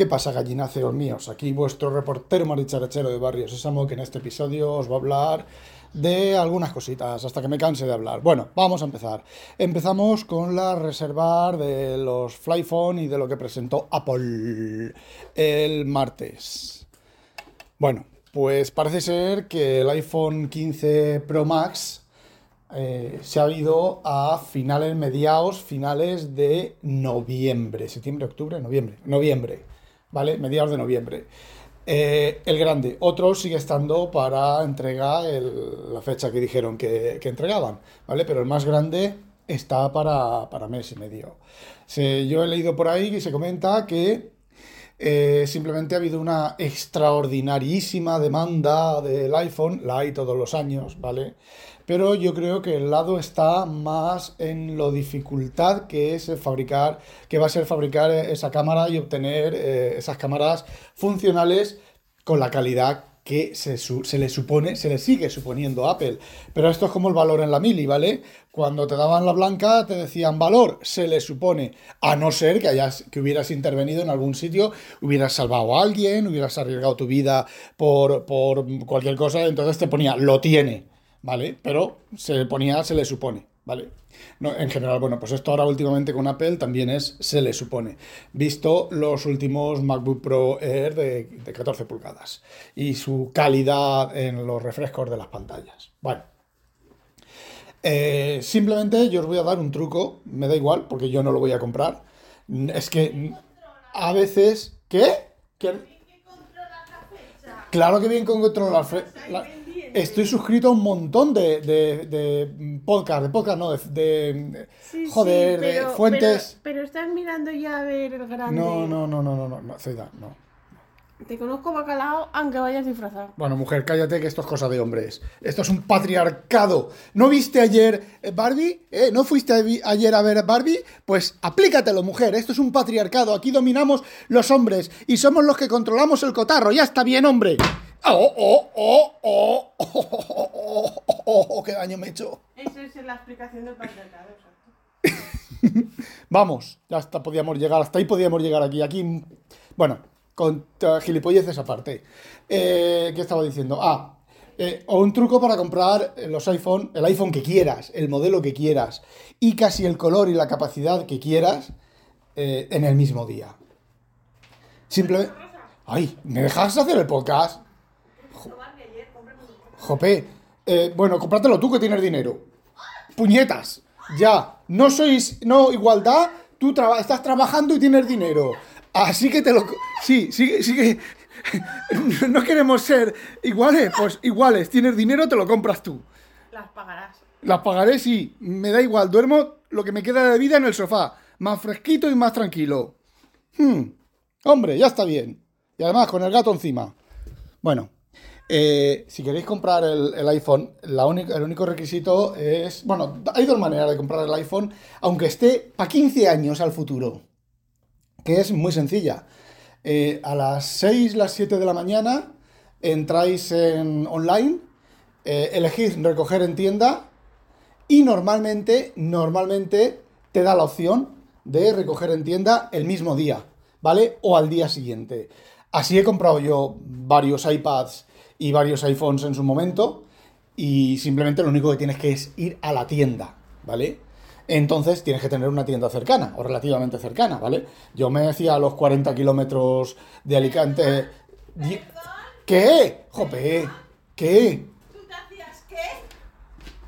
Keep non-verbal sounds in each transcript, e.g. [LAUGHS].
¿Qué pasa, gallináceos míos? Aquí vuestro reportero maricharachero de Barrio Sésamo, que en este episodio os va a hablar de algunas cositas, hasta que me canse de hablar. Bueno, vamos a empezar. Empezamos con la reservar de los Flyphone y de lo que presentó Apple el martes. Bueno, pues parece ser que el iPhone 15 Pro Max eh, se ha ido a finales, mediados, finales de noviembre, septiembre, octubre, noviembre, noviembre, ¿vale? Mediados de noviembre. Eh, el grande, otro sigue estando para entrega la fecha que dijeron que, entregaban, ¿vale? Pero el más grande está para, para mes y medio. yo he leído por ahí que se comenta que eh, simplemente ha habido una extraordinarísima demanda del iPhone, la hay todos los años, ¿vale? Pero yo creo que el lado está más en lo dificultad que es fabricar, que va a ser fabricar esa cámara y obtener eh, esas cámaras funcionales con la calidad que se, se, le supone, se le sigue suponiendo a Apple. Pero esto es como el valor en la mili, ¿vale? Cuando te daban la blanca te decían valor, se le supone, a no ser que hayas, que hubieras intervenido en algún sitio, hubieras salvado a alguien, hubieras arriesgado tu vida por, por cualquier cosa, entonces te ponía, lo tiene, ¿vale? Pero se le ponía, se le supone. ¿vale? No, en general, bueno, pues esto ahora últimamente con Apple también es, se le supone, visto los últimos MacBook Pro Air de, 14 pulgadas y su calidad en los refrescos de las pantallas. Bueno, eh, simplemente yo os voy a dar un truco, me da igual, porque yo no lo voy a comprar. Es que a veces... ¿Qué? Claro que bien controlar la fecha estoy suscrito a un montón de, de, de podcast, de podcast, no, de, joder, de fuentes. Pero, estás mirando ya a ver el grande. No, no, no, no, no, no, no, no. Te conozco bacalao, aunque vayas disfrazado. Bueno, mujer, cállate que esto es cosa de hombres. Esto es un patriarcado. ¿No viste ayer eh, Barbie? ¿Eh? ¿No fuiste ayer a ver Barbie? Pues aplícatelo, mujer. Esto es un patriarcado. Aquí dominamos los hombres y somos los que controlamos el cotarro. Ya está bien, hombre. ¡Oh, oh, oh, oh! ¡Oh, oh, oh, oh, oh! qué daño me he hecho! Esa es la explicación del patriarcado, [LAUGHS] Vamos, ya hasta podíamos llegar, hasta ahí podíamos llegar aquí. Aquí, bueno, con gilipolleces aparte. Eh, ¿Qué estaba diciendo? Ah, eh, o un truco para comprar los iPhone, el iPhone que quieras, el modelo que quieras, y casi el color y la capacidad que quieras eh, en el mismo día. Simplemente... ¡Ay! ¿Me dejas hacer el podcast? Jope, eh, bueno, cómpratelo tú que tienes dinero. Puñetas, ya. No sois, no, igualdad, tú estás trabajando y tienes dinero. Así que te lo... Sí, sí, sí que... [LAUGHS] no queremos ser iguales, pues iguales. Tienes dinero, te lo compras tú. Las pagarás. Las pagaré, sí. Me da igual. Duermo lo que me queda de vida en el sofá. Más fresquito y más tranquilo. Hmm. Hombre, ya está bien. Y además con el gato encima. Bueno, eh, si queréis comprar el, iPhone, el único requisito es. Bueno, hay dos maneras de comprar el iPhone, aunque esté para 15 años al futuro. Que es muy sencilla. Eh, a las 6, las 7 de la mañana entráis en online, eh, elegís recoger en tienda y normalmente, normalmente te da la opción de recoger en tienda el mismo día, ¿vale? O al día siguiente. Así he comprado yo varios iPads y varios iPhones en su momento y simplemente lo único que tienes que es ir a la tienda, ¿vale? Entonces tienes que tener una tienda cercana o relativamente cercana, ¿vale? Yo me decía a los 40 kilómetros de Alicante... ¿Qué? Jope, ¿qué? ¿Tú te hacías qué?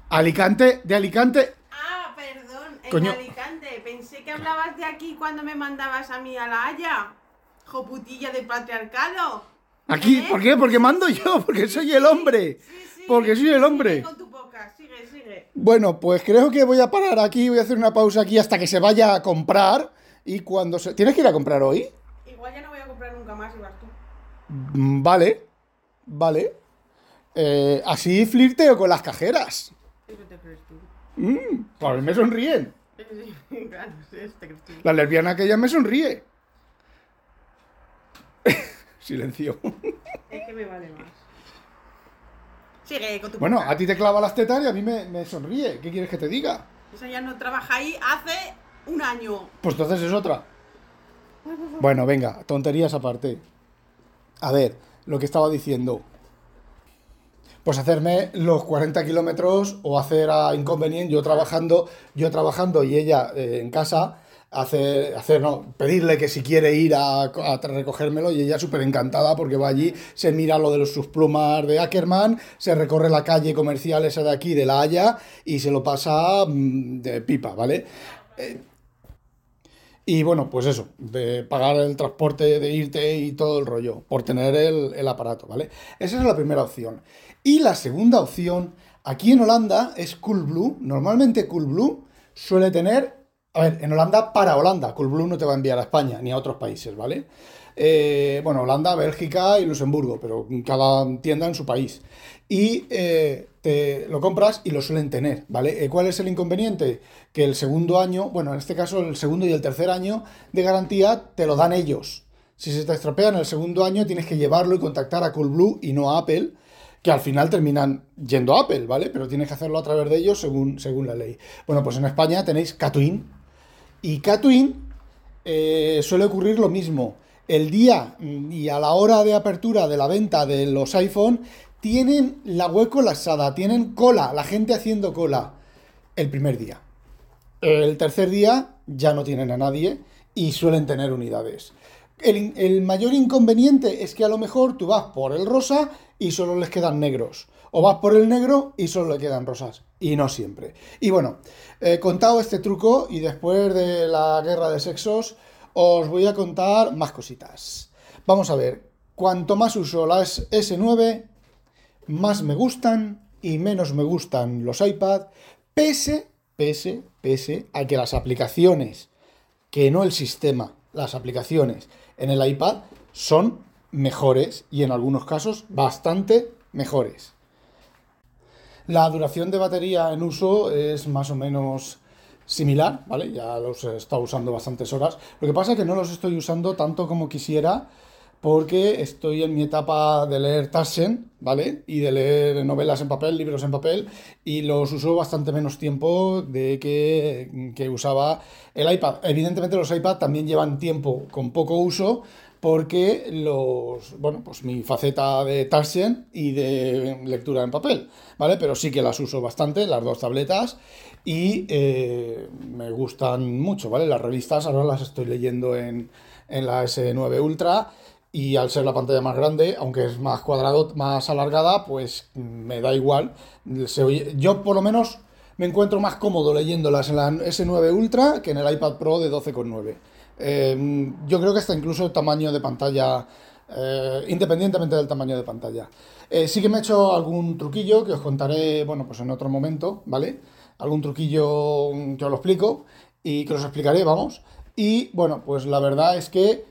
Alicante, de Alicante... Ah, perdón, en Alicante. Pensé que hablabas de aquí cuando me mandabas a mí a la Haya. Joputilla de patriarcado. Aquí, ¿Eh? ¿por qué? Porque mando yo, [LAUGHS] porque soy el hombre. Porque soy el hombre. Bueno, pues creo que voy a parar aquí, voy a hacer una pausa aquí hasta que se vaya a comprar. Y cuando se. ¿Tienes que ir a comprar hoy? Igual ya no voy a comprar nunca más, igual tú. Mm, vale, vale. Eh, así flirteo con las cajeras. ¿Eso te crees tú? Mm, pues me sonríen. [LAUGHS] La lesbiana aquella me sonríe. Silencio. Es que me vale más. Sigue con tu Bueno, a ti te clava las tetas y a mí me, sonríe. ¿Qué quieres que te diga? Esa ya no trabaja ahí hace un año. Pues entonces es otra. Bueno, venga, tonterías aparte. A ver, lo que estaba diciendo. Pues hacerme los 40 kilómetros o hacer a inconveniente, yo trabajando, yo trabajando y ella eh, en casa, hacer, hacer, no, pedirle que si quiere ir a, recogérmelo y ella súper encantada porque va allí, se mira lo de los, sus plumas de Ackerman, se recorre la calle comercial esa de aquí, de La Haya, y se lo pasa mm, de pipa, ¿vale? Eh, y bueno, pues eso, de pagar el transporte, de irte y todo el rollo, por tener el, el aparato, ¿vale? Esa es la primera opción. Y la segunda opción, aquí en Holanda, es Coolblue. Normalmente Coolblue suele tener a ver, en Holanda para Holanda. Coolblue no te va a enviar a España ni a otros países, ¿vale? Eh, bueno, Holanda, Bélgica y Luxemburgo, pero cada tienda en su país. Y eh, te lo compras y lo suelen tener, ¿vale? Eh, ¿Cuál es el inconveniente? Que el segundo año, bueno, en este caso el segundo y el tercer año de garantía te lo dan ellos. Si se te estropea en el segundo año tienes que llevarlo y contactar a Coolblue y no a Apple que al final terminan yendo a Apple, ¿vale? Pero tienes que hacerlo a través de ellos según, según la ley. Bueno, pues en España tenéis Catwin, y Catwin eh, suele ocurrir lo mismo. El día y a la hora de apertura de la venta de los iPhone tienen la web colapsada, tienen cola, la gente haciendo cola el primer día. El tercer día ya no tienen a nadie y suelen tener unidades. El, el, mayor inconveniente es que a lo mejor tú vas por el rosa y solo les quedan negros. O vas por el negro y solo le quedan rosas. Y no siempre. Y bueno, he contado este truco y después de la guerra de sexos os voy a contar más cositas. Vamos a ver, cuanto más uso las S9, más me gustan y menos me gustan los iPad, pese, pese, pese a que las aplicaciones, que no el sistema, las aplicaciones en el iPad son mejores y en algunos casos bastante mejores. La duración de batería en uso es más o menos similar, ¿vale? Ya los he estado usando bastantes horas. Lo que pasa es que no los estoy usando tanto como quisiera porque estoy en mi etapa de leer Taschen, ¿vale? Y de leer novelas en papel, libros en papel, y los uso bastante menos tiempo de que, que usaba el iPad. Evidentemente los iPad también llevan tiempo con poco uso, porque los, bueno, pues mi faceta de Tarsien y de lectura en papel, ¿vale? Pero sí que las uso bastante, las dos tabletas, y eh, me gustan mucho, ¿vale? Las revistas ahora las estoy leyendo en, en la S9 Ultra y al ser la pantalla más grande, aunque es más cuadrado, más alargada, pues me da igual. yo por lo menos me encuentro más cómodo leyéndolas en la S9 Ultra que en el iPad Pro de 12,9. Eh, yo creo que está incluso tamaño de pantalla, eh, independientemente del tamaño de pantalla. Eh, sí que me he hecho algún truquillo que os contaré, bueno, pues en otro momento, ¿vale? Algún truquillo que os lo explico y que os explicaré, vamos. Y bueno, pues la verdad es que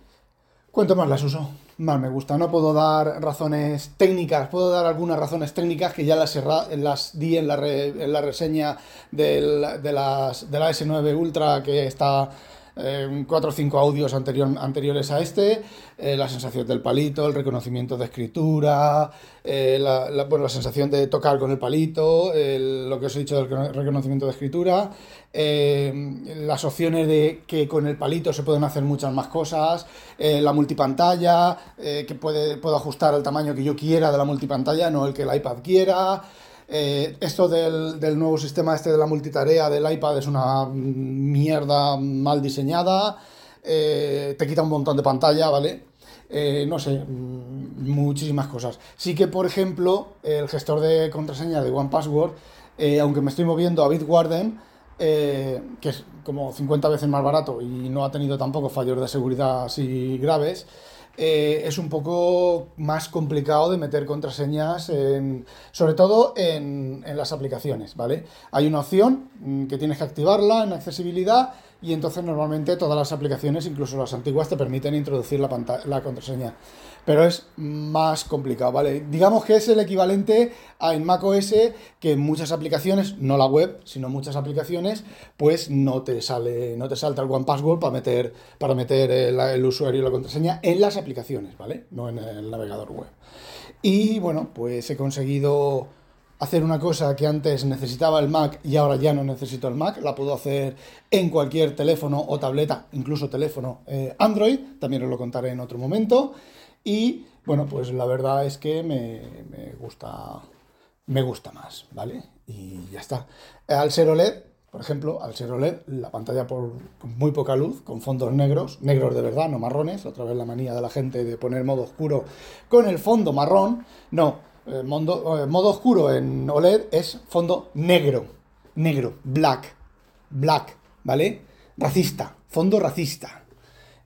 cuanto más las uso, más me gusta. No puedo dar razones técnicas, puedo dar algunas razones técnicas que ya las, las di en la, reseña de, las, de la S9 Ultra que está eh, cuatro o cinco audios anterior, anteriores a este, eh, la sensación del palito, el reconocimiento de escritura, eh, la, bueno, la, sensación de tocar con el palito, lo que os he dicho del reconocimiento de escritura, las opciones de que con el palito se pueden hacer muchas más cosas, la multipantalla, que puede, puedo ajustar el tamaño que yo quiera de la multipantalla, no el que el iPad quiera. Eh, esto del, nuevo sistema este de la multitarea del iPad es una mierda mal diseñada, eh, te quita un montón de pantalla, ¿vale? Eh, no sé, mm, muchísimas cosas. Sí que, por ejemplo, el gestor de contraseña de OnePassword, aunque me estoy moviendo a Bitwarden, que es como 50 veces más barato y no ha tenido tampoco fallos de seguridad así graves, eh, es un poco más complicado de meter contraseñas, en, sobre todo en, en, las aplicaciones, ¿vale? Hay una opción mm, que tienes que activarla en accesibilidad y entonces normalmente todas las aplicaciones, incluso las antiguas, te permiten introducir la, la contraseña. Pero es más complicado, ¿vale? Digamos que es el equivalente a en macOS que en muchas aplicaciones, no la web, sino muchas aplicaciones, pues no te sale, no te salta el One Password para meter, para meter el, el usuario y la contraseña en las aplicaciones, ¿vale? No en el navegador web. Y bueno, pues he conseguido hacer una cosa que antes necesitaba el Mac y ahora ya no necesito el Mac, la puedo hacer en cualquier teléfono o tableta, incluso teléfono eh, Android, también os lo contaré en otro momento. Y bueno, pues la verdad es que me, gusta me gusta más, ¿vale? Y ya está. Al ser OLED, por ejemplo, al ser OLED, la pantalla por muy poca luz, con fondos negros, negros de verdad, no marrones, otra vez la manía de la gente de poner modo oscuro con el fondo marrón, no, eh, modo, eh, modo oscuro en OLED es fondo negro, negro, black, black, ¿vale? Racista, fondo racista.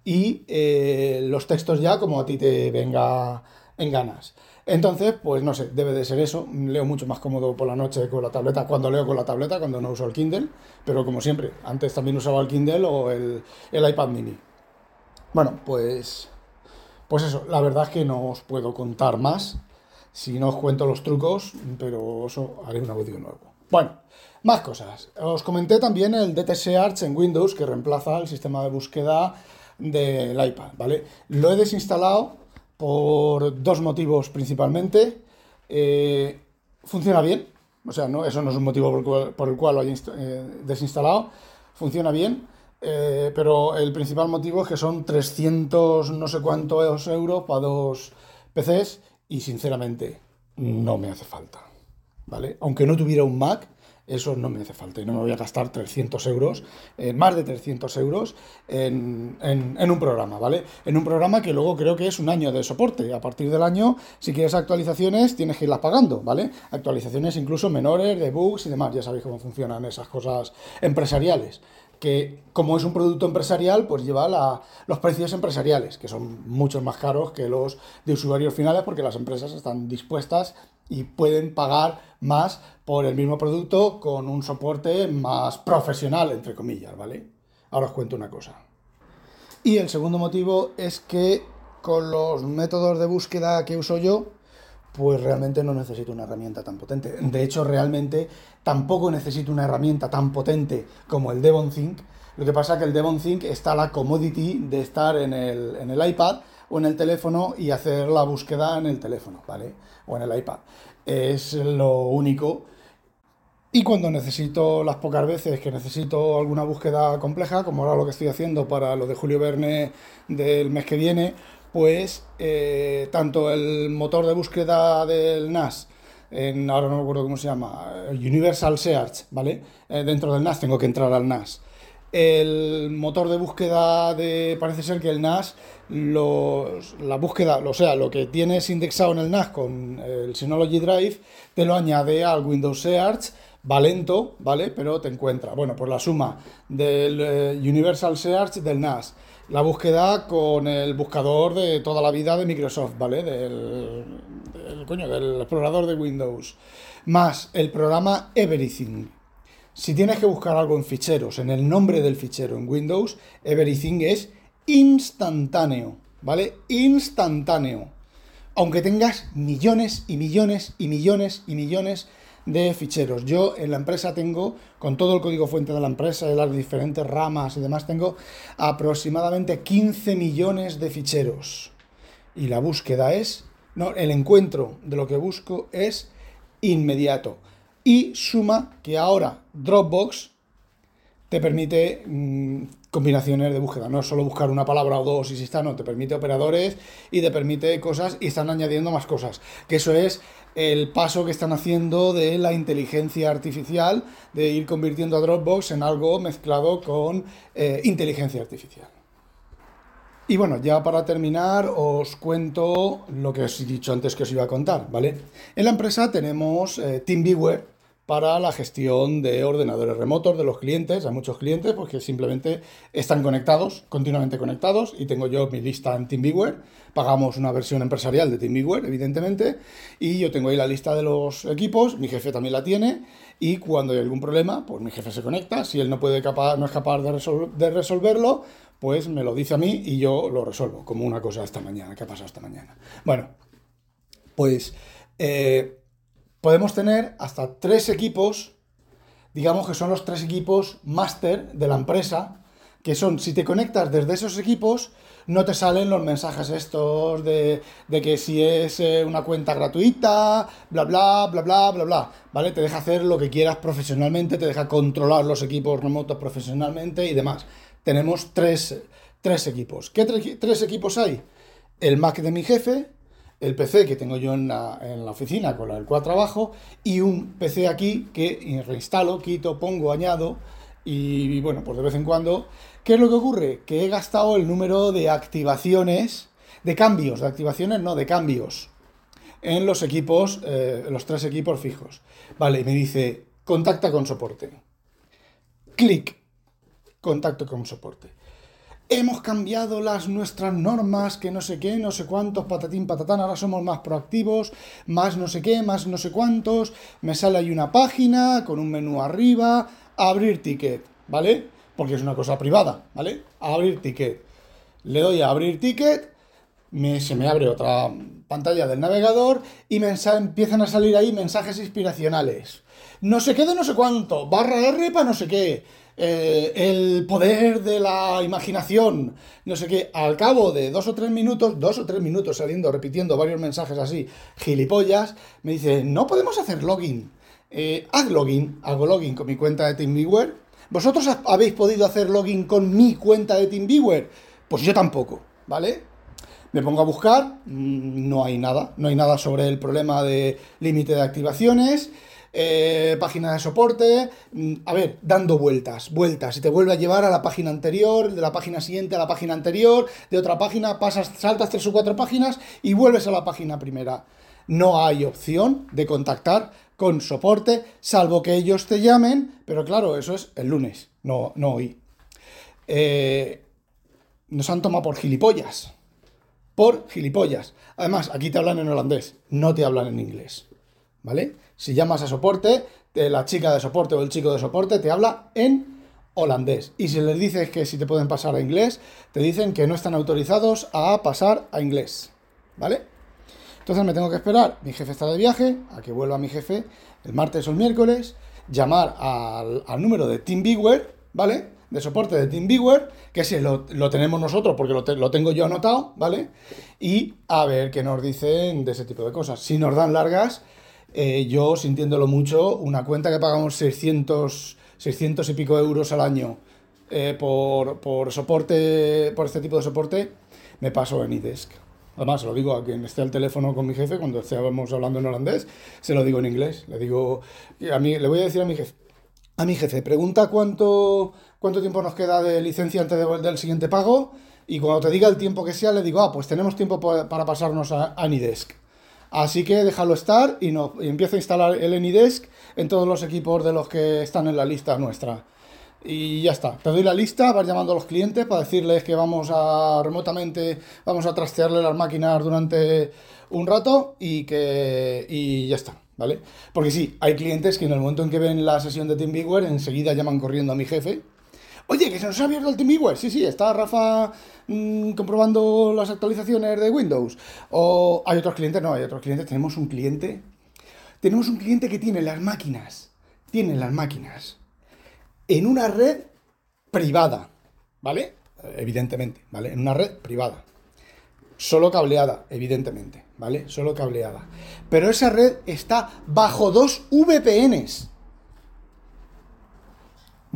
Y eh, los textos ya como a ti te venga en ganas. Entonces, pues no sé, debe de ser eso. Leo mucho más cómodo por la noche con la tableta, cuando leo con la tableta, cuando no uso el Kindle, pero como siempre, antes también usaba el Kindle o el, iPad mini. Bueno, pues, pues eso, la verdad es que no os puedo contar más. Si no os cuento los trucos, pero eso haré un audio nuevo. Bueno, más cosas. Os comenté también el DTS Arch en Windows que reemplaza el sistema de búsqueda del iPad, ¿vale? Lo he desinstalado por dos motivos principalmente. Eh, funciona bien, o sea, no, eso no es un motivo por el cual, lo haya eh, desinstalado. Funciona bien, eh, pero el principal motivo es que son 300 no sé cuántos euros para dos PCs y sinceramente no me hace falta. ¿Vale? Aunque no tuviera un Mac, eso no me hace falta y no me voy a gastar 300 euros, eh, más de 300 euros en, un programa, ¿vale? En un programa que luego creo que es un año de soporte. A partir del año, si quieres actualizaciones, tienes que irlas pagando, ¿vale? Actualizaciones incluso menores, de bugs y demás. Ya sabéis cómo funcionan esas cosas empresariales que como es un producto empresarial, pues lleva los precios empresariales, que son mucho más caros que los de usuarios finales, porque las empresas están dispuestas y pueden pagar más por el mismo producto con un soporte más profesional, entre comillas, ¿vale? Ahora os cuento una cosa. Y el segundo motivo es que con los métodos de búsqueda que uso yo, pues realmente no necesito una herramienta tan potente. De hecho, realmente tampoco necesito una herramienta tan potente como el DevonThink. Lo que pasa es que el DevonThink está la commodity de estar en el, en el iPad o en el teléfono y hacer la búsqueda en el teléfono, ¿vale? O en el iPad. Es lo único. Y cuando necesito, las pocas veces que necesito alguna búsqueda compleja, como ahora lo que estoy haciendo para lo de Julio Verne del mes que viene, pues eh, tanto el motor de búsqueda del NAS, en, ahora no me acuerdo cómo se llama, Universal Search, ¿vale? Eh, dentro del NAS tengo que entrar al NAS el motor de búsqueda de, parece ser que el NAS, la búsqueda, o sea, lo que tienes indexado en el NAS con el Synology Drive, te lo añade al Windows Search, va lento, ¿vale? Pero te encuentra. Bueno, pues la suma del eh, Universal Search del NAS, la búsqueda con el buscador de toda la vida de Microsoft, ¿vale? Del, del, coño, del explorador de Windows, más el programa Everything, si tienes que buscar algo en ficheros, en el nombre del fichero en Windows, Everything es instantáneo, ¿vale? Instantáneo. Aunque tengas millones y millones y millones y millones de ficheros. Yo en la empresa tengo, con todo el código fuente de la empresa, de las diferentes ramas y demás, tengo aproximadamente 15 millones de ficheros. Y la búsqueda es, no, el encuentro de lo que busco es inmediato. Y suma que ahora Dropbox te permite mm, combinaciones de búsqueda, no es solo buscar una palabra o dos y si está, no, te permite operadores y te permite cosas y están añadiendo más cosas. Que eso es el paso que están haciendo de la inteligencia artificial, de ir convirtiendo a Dropbox en algo mezclado con eh, inteligencia artificial. Y bueno, ya para terminar os cuento lo que os he dicho antes que os iba a contar, ¿vale? En la empresa tenemos eh, TeamViewer, para la gestión de ordenadores remotos de los clientes. Hay muchos clientes porque simplemente están conectados, continuamente conectados, y tengo yo mi lista en TeamViewer. Pagamos una versión empresarial de TeamViewer, evidentemente, y yo tengo ahí la lista de los equipos, mi jefe también la tiene, y cuando hay algún problema, pues mi jefe se conecta. Si él no, puede capaz, no es capaz de, de resolverlo, pues me lo dice a mí y yo lo resuelvo, como una cosa esta mañana, que ha pasado esta mañana. Bueno, pues... Eh, podemos tener hasta tres equipos, digamos que son los tres equipos máster de la empresa, que son, si te conectas desde esos equipos, no te salen los mensajes estos de, que si es eh, una cuenta gratuita, bla, bla, bla, bla, bla, bla, ¿vale? Te deja hacer lo que quieras profesionalmente, te deja controlar los equipos remotos profesionalmente y demás. Tenemos tres, equipos. ¿Qué tres equipos hay? El Mac de mi jefe, el PC que tengo yo en la, oficina con el cual trabajo y un PC aquí que reinstalo, quito, pongo, añado y bueno, pues de vez en cuando. ¿Qué es lo que ocurre? Que he gastado el número de activaciones, de cambios, de activaciones, no, de cambios, en los equipos, eh, los tres equipos fijos. Vale, y me dice, contacta con soporte. Clic, contacto con soporte. Hemos cambiado las nuestras normas, que no sé qué, no sé cuántos, patatín, patatán, ahora somos más proactivos, más no sé qué, más no sé cuántos. Me sale ahí una página con un menú arriba, abrir ticket, ¿vale? Porque es una cosa privada, ¿vale? Abrir ticket. Le doy a abrir ticket, me, se me abre otra pantalla del navegador y me empiezan a salir ahí mensajes inspiracionales. No sé qué de no sé cuánto, barra R para no sé qué. Eh, el poder de la imaginación, no sé qué, al cabo de dos o tres minutos, dos o tres minutos saliendo, repitiendo varios mensajes así, gilipollas, me dice, no podemos hacer login. Eh, haz login, hago login con mi cuenta de TeamViewer. ¿Vosotros habéis podido hacer login con mi cuenta de TeamViewer? Pues yo tampoco, ¿vale? Me pongo a buscar, mm, no hay nada, no hay nada sobre el problema de límite de activaciones, eh, página de soporte, mm, a ver, dando vueltas, vueltas, y te vuelve a llevar a la página anterior, de la página siguiente a la página anterior, de otra página, pasas, saltas tres o cuatro páginas y vuelves a la página primera. No hay opción de contactar con soporte, salvo que ellos te llamen, pero claro, eso es el lunes, no, no hoy. Eh, nos han tomado por gilipollas. Por gilipollas. Además, aquí te hablan en holandés, no te hablan en inglés. ¿Vale? Si llamas a soporte, la chica de soporte o el chico de soporte te habla en holandés. Y si les dices que si te pueden pasar a inglés, te dicen que no están autorizados a pasar a inglés. ¿Vale? Entonces me tengo que esperar, mi jefe está de viaje, a que vuelva mi jefe el martes o el miércoles, llamar al, número de TeamViewer, ¿vale? De soporte de TeamViewer, que si lo, tenemos nosotros porque lo, tengo yo anotado, ¿vale? Y a ver qué nos dicen de ese tipo de cosas. Si nos dan largas, eh, yo sintiéndolo mucho, una cuenta que pagamos 600, 600 y pico euros al año eh, por, por soporte, por este tipo de soporte, me paso en iDesk. Además, se lo digo a quien esté al teléfono con mi jefe, cuando estemos hablando en holandés, se lo digo en inglés. Le digo, a mí, le voy a decir a mi jefe, a mi jefe, pregunta cuánto, cuánto tiempo nos queda de licencia antes del siguiente pago, y cuando te diga el tiempo que sea, le digo, ah, pues tenemos tiempo para pasarnos a Anydesk. Así que déjalo estar y, no, y empiezo a instalar el Anydesk en todos los equipos de los que están en la lista nuestra y ya está. Te doy la lista, vas llamando a los clientes para decirles que vamos a remotamente, vamos a trastearle las máquinas durante un rato y que y ya está, ¿vale? Porque sí, hay clientes que en el momento en que ven la sesión de TeamViewer enseguida llaman corriendo a mi jefe. Oye, que se nos ha abierto el TeamViewer. Sí, sí, está Rafa mm, comprobando las actualizaciones de Windows. O hay otros clientes, no, hay otros clientes. Tenemos un cliente, tenemos un cliente que tiene las máquinas, tiene las máquinas en una red privada, ¿vale? Evidentemente, ¿vale? En una red privada. Solo cableada, evidentemente, ¿vale? Solo cableada. Pero esa red está bajo dos VPNs.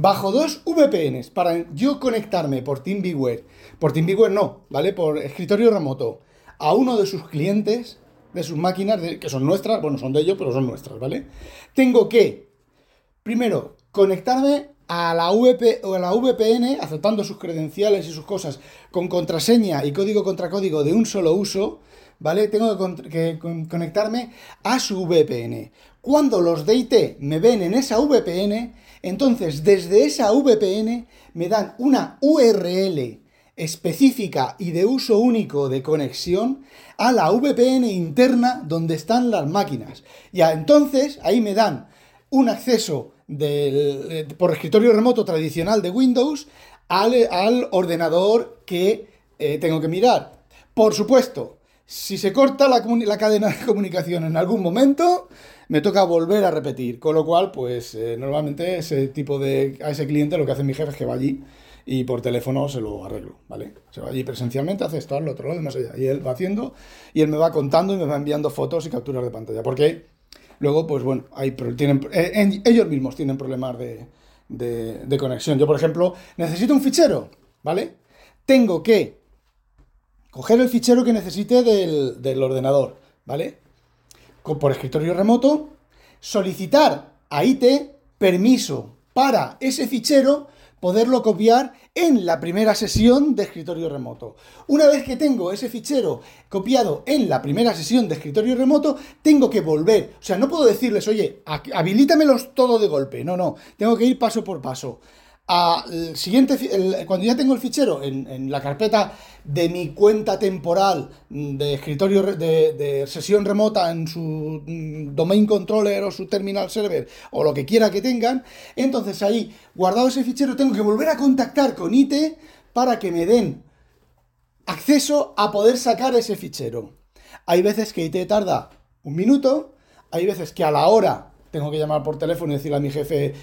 Bajo dos VPNs. Para yo conectarme por TeamViewer. Por TeamViewer no, ¿vale? Por escritorio remoto. A uno de sus clientes, de sus máquinas, que son nuestras, bueno, son de ellos, pero son nuestras, ¿vale? Tengo que, primero, conectarme a la, o a la VPN, aceptando sus credenciales y sus cosas, con contraseña y código contra código de un solo uso, ¿vale? Tengo que, conectarme a su VPN. Cuando los de IT me ven en esa VPN, entonces desde esa VPN me dan una URL específica y de uso único de conexión a la VPN interna donde están las máquinas. Y entonces ahí me dan un acceso del, por escritorio remoto tradicional de Windows al, ordenador que eh, tengo que mirar. Por supuesto, si se corta la, cadena de comunicación en algún momento, me toca volver a repetir. Con lo cual, pues eh, normalmente ese tipo de. a ese cliente lo que hace mi jefe es que va allí y por teléfono se lo arreglo, ¿vale? Se va allí presencialmente, hace esto, al otro lado, más allá. Y él va haciendo y él me va contando y me va enviando fotos y capturas de pantalla. Porque luego, pues bueno, hay, tienen, eh, ellos mismos tienen problemas de, de, conexión. Yo, por ejemplo, necesito un fichero, ¿vale? Tengo que coger el fichero que necesite del ordenador, ¿vale? Por escritorio remoto, solicitar a IT permiso para ese fichero poderlo copiar en la primera sesión de escritorio remoto. Una vez que tengo ese fichero copiado en la primera sesión de escritorio remoto, tengo que volver. O sea, no puedo decirles, oye, habilítamelos todo de golpe. No, no, tengo que ir paso por paso siguiente, cuando ya tengo el fichero en, la carpeta de mi cuenta temporal de escritorio de, sesión remota en su mm, domain controller o su terminal server o lo que quiera que tengan, entonces ahí, guardado ese fichero, tengo que volver a contactar con IT para que me den acceso a poder sacar ese fichero. Hay veces que IT tarda un minuto, hay veces que a la hora tengo que llamar por teléfono y decirle a mi jefe,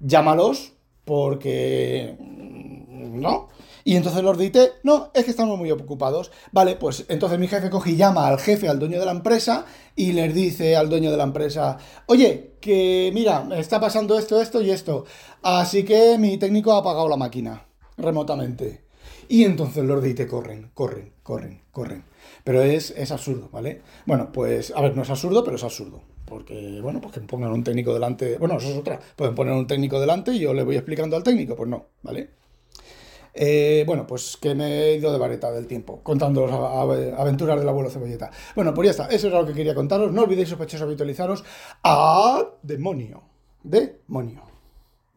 llámalos, porque mm, no. Y entonces los de IT, no, es que estamos muy ocupados. Vale, pues entonces mi jefe coge y llama al jefe, al dueño de la empresa, y les dice al dueño de la empresa, oye, que mira, está pasando esto, esto y esto. Así que mi técnico ha apagado la máquina remotamente. Y entonces los de IT corren, corren, corren, corren. Pero es, es absurdo, ¿vale? Bueno, pues, a ver, no es absurdo, pero es absurdo. Porque, bueno, pues que pongan un técnico delante. Bueno, eso es otra. Pueden poner un técnico delante y yo le voy explicando al técnico. Pues no, ¿vale? Eh, bueno, pues que me he ido de vareta del tiempo, contando las aventuras del abuelo cebolleta. Bueno, pues ya está, eso era lo que quería contaros. No olvidéis sospechosos habitualizaros a demonio. Demonio.